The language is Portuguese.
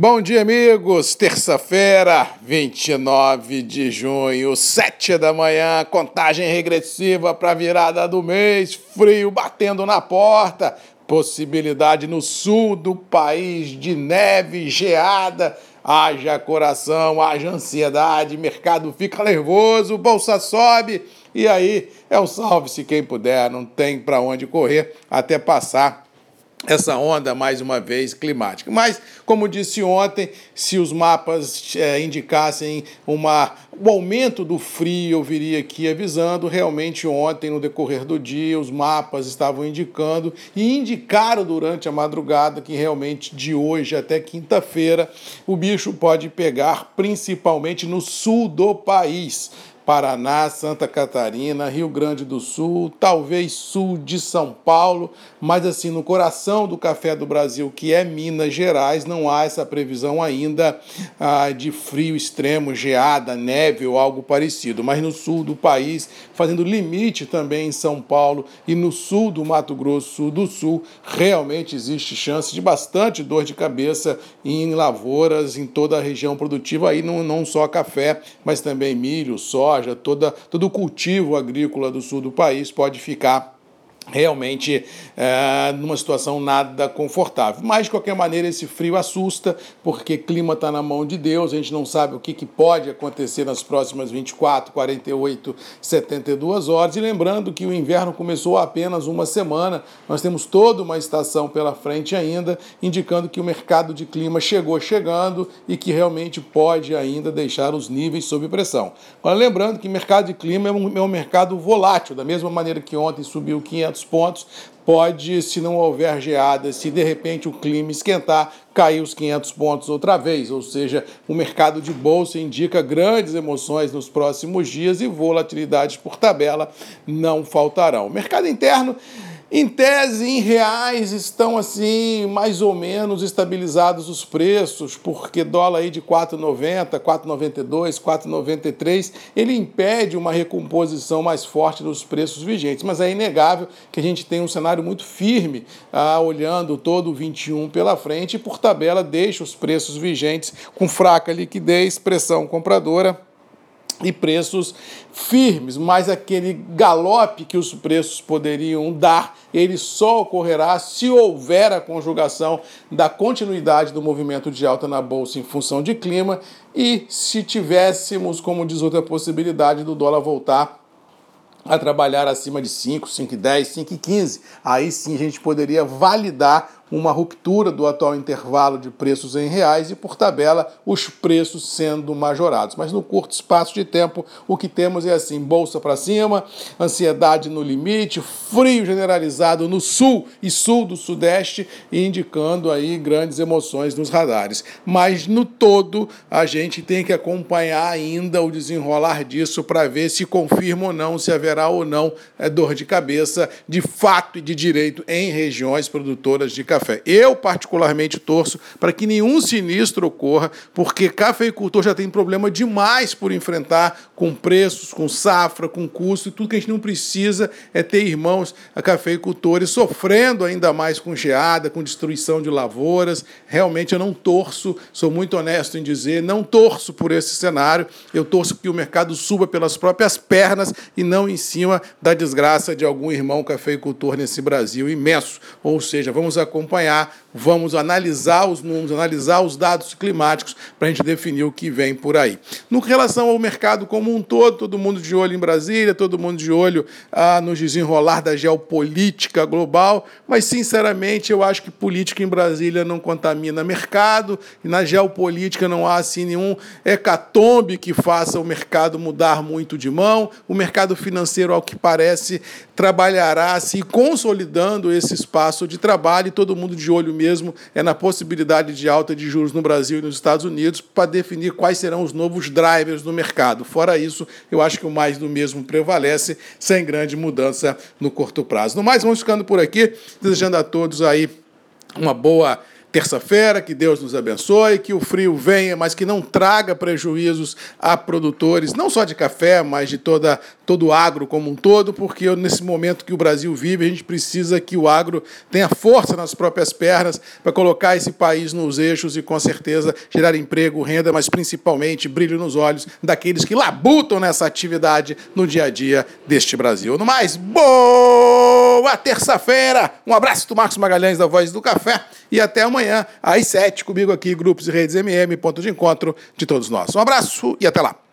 Bom dia, amigos. Terça-feira, 29 de junho, 7 da manhã, contagem regressiva para a virada do mês, frio batendo na porta, possibilidade no sul do país de neve, geada. Haja coração, haja ansiedade, mercado fica nervoso, bolsa sobe. E aí é o salve-se quem puder, não tem para onde correr até passar essa onda, mais uma vez, climática. Mas, como disse ontem, se os mapas é, indicassem uma, o aumento do frio, eu viria aqui avisando, realmente ontem, no decorrer do dia, os mapas estavam indicando e indicaram durante a madrugada que realmente de hoje até quinta-feira o bicho pode pegar principalmente no sul do país. Paraná, Santa Catarina, Rio Grande do Sul, talvez sul de São Paulo, mas assim, no coração do café do Brasil, que é Minas Gerais, não há essa previsão ainda ah, de frio extremo, geada, neve ou algo parecido. Mas no sul do país, fazendo limite também em São Paulo e no sul do Mato Grosso do Sul, realmente existe chance de bastante dor de cabeça em lavouras, em toda a região produtiva, aí não, não só café, mas também milho, soja soja, toda, todo o cultivo agrícola do sul do país pode ficar realmente é, numa situação nada confortável. Mas, de qualquer maneira, esse frio assusta, porque clima está na mão de Deus, a gente não sabe o que, que pode acontecer nas próximas 24, 48, 72 horas. E lembrando que o inverno começou há apenas uma semana, nós temos toda uma estação pela frente ainda, indicando que o mercado de clima chegou chegando e que realmente pode ainda deixar os níveis sob pressão. Agora, lembrando que mercado de clima é um, é um mercado volátil, da mesma maneira que ontem subiu 500 pontos, pode, se não houver geada, se de repente o clima esquentar, cair os 500 pontos outra vez. Ou seja, o mercado de bolsa indica grandes emoções nos próximos dias e volatilidades por tabela não faltarão. O mercado interno em tese, em reais, estão assim, mais ou menos estabilizados os preços, porque dólar aí de 4,90, 4,92, 4,93, ele impede uma recomposição mais forte dos preços vigentes. Mas é inegável que a gente tem um cenário muito firme, ah, olhando todo o 21 pela frente, e por tabela deixa os preços vigentes com fraca liquidez, pressão compradora e preços firmes, mas aquele galope que os preços poderiam dar, ele só ocorrerá se houver a conjugação da continuidade do movimento de alta na bolsa em função de clima e se tivéssemos, como diz outra possibilidade, do dólar voltar a trabalhar acima de 5, 5,10, 5,15. Aí sim a gente poderia validar uma ruptura do atual intervalo de preços em reais e, por tabela, os preços sendo majorados. Mas no curto espaço de tempo, o que temos é assim: bolsa para cima, ansiedade no limite, frio generalizado no sul e sul do sudeste, indicando aí grandes emoções nos radares. Mas no todo, a gente tem que acompanhar ainda o desenrolar disso para ver se confirma ou não, se haverá ou não é, dor de cabeça de fato e de direito em regiões produtoras de café café. Eu, particularmente, torço para que nenhum sinistro ocorra, porque cafeicultor já tem problema demais por enfrentar com preços, com safra, com custo, e tudo que a gente não precisa é ter irmãos cafeicultores sofrendo ainda mais com geada, com destruição de lavouras. Realmente eu não torço, sou muito honesto em dizer, não torço por esse cenário. Eu torço que o mercado suba pelas próprias pernas e não em cima da desgraça de algum irmão cafeicultor nesse Brasil imenso. Ou seja, vamos acompanhar acompanhar, vamos analisar os números, analisar os dados climáticos para a gente definir o que vem por aí. No relação ao mercado como um todo, todo mundo de olho em Brasília, todo mundo de olho ah, no desenrolar da geopolítica global, mas sinceramente eu acho que política em Brasília não contamina mercado e na geopolítica não há assim nenhum hecatombe que faça o mercado mudar muito de mão. O mercado financeiro, ao que parece, trabalhará se consolidando esse espaço de trabalho e todo mundo de olho mesmo é na possibilidade de alta de juros no Brasil e nos Estados Unidos para definir quais serão os novos drivers do mercado. Fora isso, eu acho que o mais do mesmo prevalece, sem grande mudança no curto prazo. No mais, vamos ficando por aqui, desejando a todos aí uma boa terça-feira, que Deus nos abençoe, que o frio venha, mas que não traga prejuízos a produtores, não só de café, mas de toda, todo o agro como um todo, porque nesse momento que o Brasil vive, a gente precisa que o agro tenha força nas próprias pernas para colocar esse país nos eixos e, com certeza, gerar emprego, renda, mas principalmente brilho nos olhos daqueles que labutam nessa atividade no dia a dia deste Brasil. No mais, boa terça-feira! Um abraço do Marcos Magalhães da Voz do Café e até amanhã às sete comigo aqui, Grupos e Redes MM, ponto de encontro de todos nós. Um abraço e até lá!